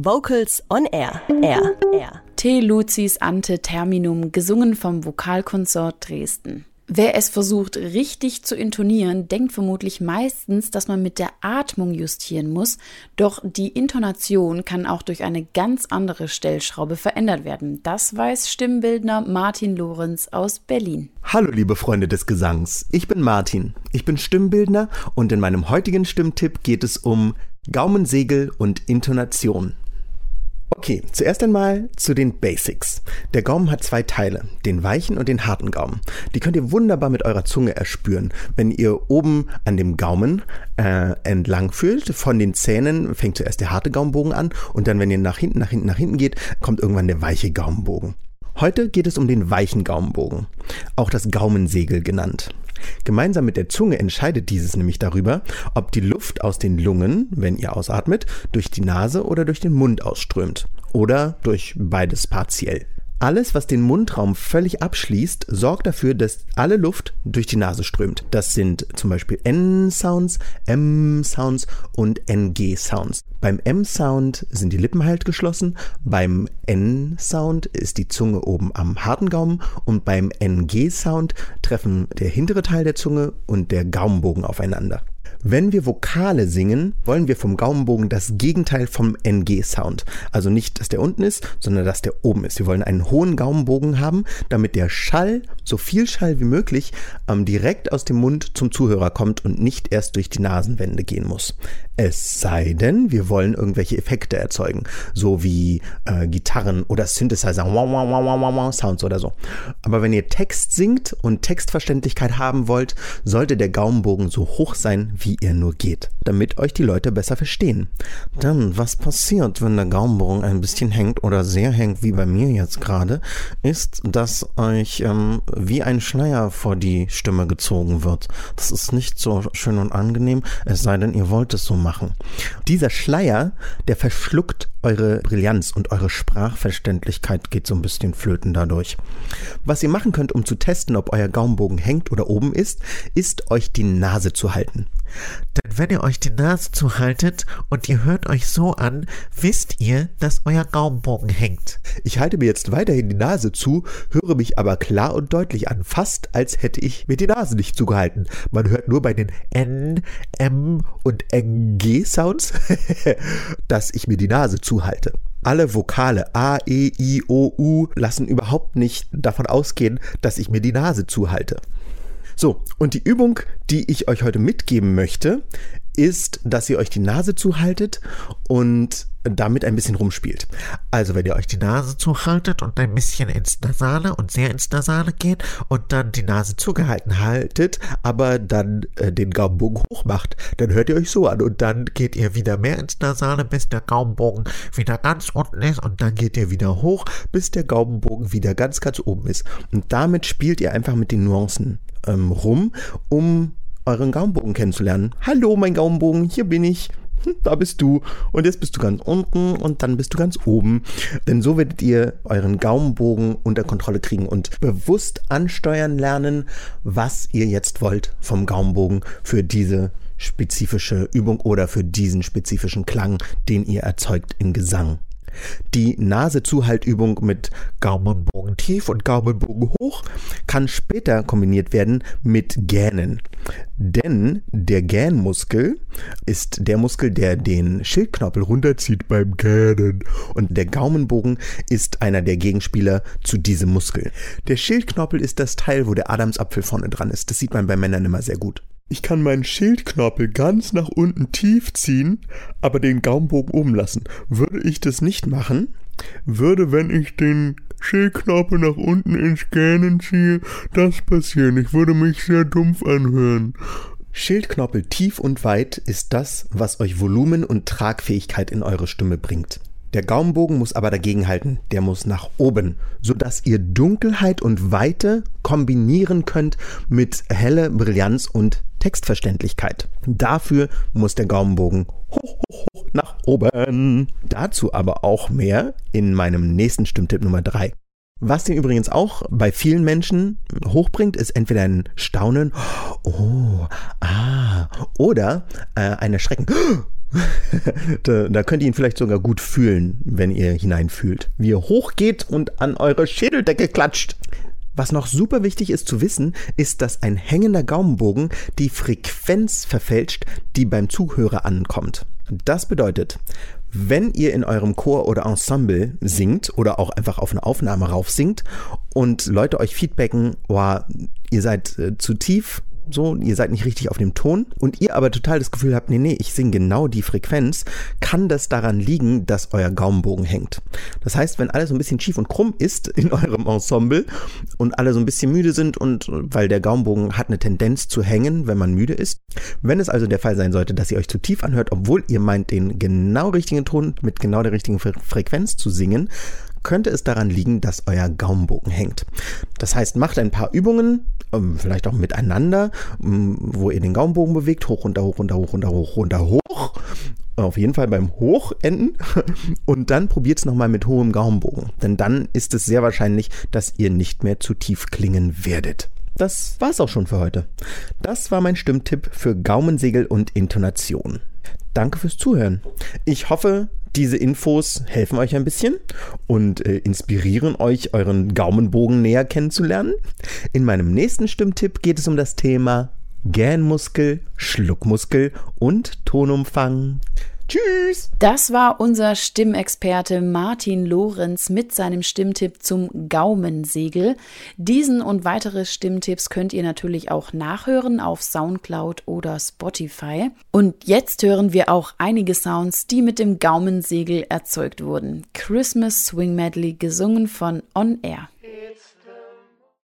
Vocals on Air. Air. Air. Te lucis ante terminum, gesungen vom Vokalkonsort Dresden. Wer es versucht, richtig zu intonieren, denkt vermutlich meistens, dass man mit der Atmung justieren muss, doch die Intonation kann auch durch eine ganz andere Stellschraube verändert werden. Das weiß Stimmbildner Martin Lorenz aus Berlin. Hallo liebe Freunde des Gesangs, ich bin Martin, ich bin Stimmbildner und in meinem heutigen Stimmtipp geht es um Gaumensegel und Intonation. Okay, zuerst einmal zu den Basics. Der Gaumen hat zwei Teile, den weichen und den harten Gaumen. Die könnt ihr wunderbar mit eurer Zunge erspüren, wenn ihr oben an dem Gaumen äh, entlang fühlt. Von den Zähnen fängt zuerst der harte Gaumenbogen an und dann, wenn ihr nach hinten, nach hinten, nach hinten geht, kommt irgendwann der weiche Gaumenbogen. Heute geht es um den weichen Gaumenbogen, auch das Gaumensegel genannt. Gemeinsam mit der Zunge entscheidet dieses nämlich darüber, ob die Luft aus den Lungen, wenn ihr ausatmet, durch die Nase oder durch den Mund ausströmt. Oder durch beides partiell. Alles, was den Mundraum völlig abschließt, sorgt dafür, dass alle Luft durch die Nase strömt. Das sind zum Beispiel N-Sounds, M-Sounds und NG-Sounds. Beim M-Sound sind die Lippen halt geschlossen, beim N-Sound ist die Zunge oben am harten Gaumen und beim NG-Sound treffen der hintere Teil der Zunge und der Gaumenbogen aufeinander. Wenn wir Vokale singen, wollen wir vom Gaumenbogen das Gegenteil vom NG-Sound. Also nicht, dass der unten ist, sondern dass der oben ist. Wir wollen einen hohen Gaumenbogen haben, damit der Schall, so viel Schall wie möglich, ähm, direkt aus dem Mund zum Zuhörer kommt und nicht erst durch die Nasenwände gehen muss. Es sei denn, wir wollen irgendwelche Effekte erzeugen, so wie äh, Gitarren oder Synthesizer, Sounds oder so. Aber wenn ihr Text singt und Textverständlichkeit haben wollt, sollte der Gaumenbogen so hoch sein, wie er nur geht, damit euch die Leute besser verstehen. Dann, was passiert, wenn der Gaumenbogen ein bisschen hängt oder sehr hängt, wie bei mir jetzt gerade, ist, dass euch ähm, wie ein Schleier vor die Stimme gezogen wird. Das ist nicht so schön und angenehm, es sei denn, ihr wollt es so machen. Dieser Schleier, der verschluckt eure Brillanz und eure Sprachverständlichkeit geht so ein bisschen flöten dadurch. Was ihr machen könnt, um zu testen, ob euer Gaumenbogen hängt oder oben ist, ist euch die Nase zu halten. Wenn ihr euch die Nase zuhaltet und ihr hört euch so an, wisst ihr, dass euer Gaumenbogen hängt. Ich halte mir jetzt weiterhin die Nase zu, höre mich aber klar und deutlich an, fast als hätte ich mir die Nase nicht zugehalten. Man hört nur bei den N, M und NG-Sounds, dass ich mir die Nase zuhalte. Alle Vokale A, E, I, O, U lassen überhaupt nicht davon ausgehen, dass ich mir die Nase zuhalte. So, und die Übung, die ich euch heute mitgeben möchte, ist, dass ihr euch die Nase zuhaltet und damit ein bisschen rumspielt. Also wenn ihr euch die Nase zuhaltet und ein bisschen ins Nasale und sehr ins Nasale geht und dann die Nase zugehalten haltet, aber dann äh, den Gaumenbogen hoch macht, dann hört ihr euch so an und dann geht ihr wieder mehr ins Nasale, bis der Gaumenbogen wieder ganz unten ist und dann geht ihr wieder hoch, bis der Gaumenbogen wieder ganz, ganz oben ist. Und damit spielt ihr einfach mit den Nuancen ähm, rum, um euren Gaumenbogen kennenzulernen. Hallo, mein Gaumenbogen, hier bin ich. Hm, da bist du. Und jetzt bist du ganz unten und dann bist du ganz oben. Denn so werdet ihr euren Gaumenbogen unter Kontrolle kriegen und bewusst ansteuern lernen, was ihr jetzt wollt vom Gaumenbogen für diese spezifische Übung oder für diesen spezifischen Klang, den ihr erzeugt im Gesang. Die Nasezuhaltübung mit Gaumenbogen tief und Gaumenbogen hoch kann später kombiniert werden mit Gähnen. Denn der Gähnmuskel ist der Muskel, der den Schildknorpel runterzieht beim Gähnen. Und der Gaumenbogen ist einer der Gegenspieler zu diesem Muskel. Der Schildknorpel ist das Teil, wo der Adamsapfel vorne dran ist. Das sieht man bei Männern immer sehr gut. Ich kann meinen Schildknorpel ganz nach unten tief ziehen, aber den Gaumenbogen oben lassen. Würde ich das nicht machen, würde, wenn ich den Schildknorpel nach unten ins Gähnen ziehe, das passieren. Ich würde mich sehr dumpf anhören. Schildknorpel tief und weit ist das, was euch Volumen und Tragfähigkeit in eure Stimme bringt. Der Gaumenbogen muss aber dagegenhalten, der muss nach oben, sodass ihr Dunkelheit und Weite kombinieren könnt mit helle Brillanz und Textverständlichkeit. Dafür muss der Gaumenbogen hoch, hoch, hoch nach oben. Dazu aber auch mehr in meinem nächsten Stimmtipp Nummer 3. Was den übrigens auch bei vielen Menschen hochbringt, ist entweder ein Staunen, oh, ah, oder äh, ein Erschrecken. da, da könnt ihr ihn vielleicht sogar gut fühlen, wenn ihr hineinfühlt. Wie er hochgeht und an eure Schädeldecke klatscht. Was noch super wichtig ist zu wissen, ist, dass ein hängender Gaumenbogen die Frequenz verfälscht, die beim Zuhörer ankommt. Das bedeutet, wenn ihr in eurem Chor oder Ensemble singt oder auch einfach auf eine Aufnahme rauf singt und Leute euch feedbacken, oh, ihr seid äh, zu tief so, ihr seid nicht richtig auf dem Ton und ihr aber total das Gefühl habt, nee, nee, ich singe genau die Frequenz, kann das daran liegen, dass euer Gaumenbogen hängt. Das heißt, wenn alles so ein bisschen schief und krumm ist in eurem Ensemble und alle so ein bisschen müde sind und weil der Gaumenbogen hat eine Tendenz zu hängen, wenn man müde ist. Wenn es also der Fall sein sollte, dass ihr euch zu tief anhört, obwohl ihr meint, den genau richtigen Ton mit genau der richtigen Frequenz zu singen, könnte es daran liegen, dass euer Gaumenbogen hängt. Das heißt, macht ein paar Übungen, ähm, vielleicht auch miteinander, ähm, wo ihr den Gaumenbogen bewegt, hoch, runter, hoch, runter, hoch, runter, hoch, runter, hoch. Auf jeden Fall beim Hochenden. Und dann probiert es nochmal mit hohem Gaumenbogen. Denn dann ist es sehr wahrscheinlich, dass ihr nicht mehr zu tief klingen werdet. Das war's auch schon für heute. Das war mein Stimmtipp für Gaumensegel und Intonation. Danke fürs Zuhören. Ich hoffe, diese Infos helfen euch ein bisschen und äh, inspirieren euch, euren Gaumenbogen näher kennenzulernen. In meinem nächsten Stimmtipp geht es um das Thema Gähnmuskel, Schluckmuskel und Tonumfang. Tschüss! Das war unser Stimmexperte Martin Lorenz mit seinem Stimmtipp zum Gaumensegel. Diesen und weitere Stimmtipps könnt ihr natürlich auch nachhören auf Soundcloud oder Spotify. Und jetzt hören wir auch einige Sounds, die mit dem Gaumensegel erzeugt wurden. Christmas Swing Medley gesungen von On Air.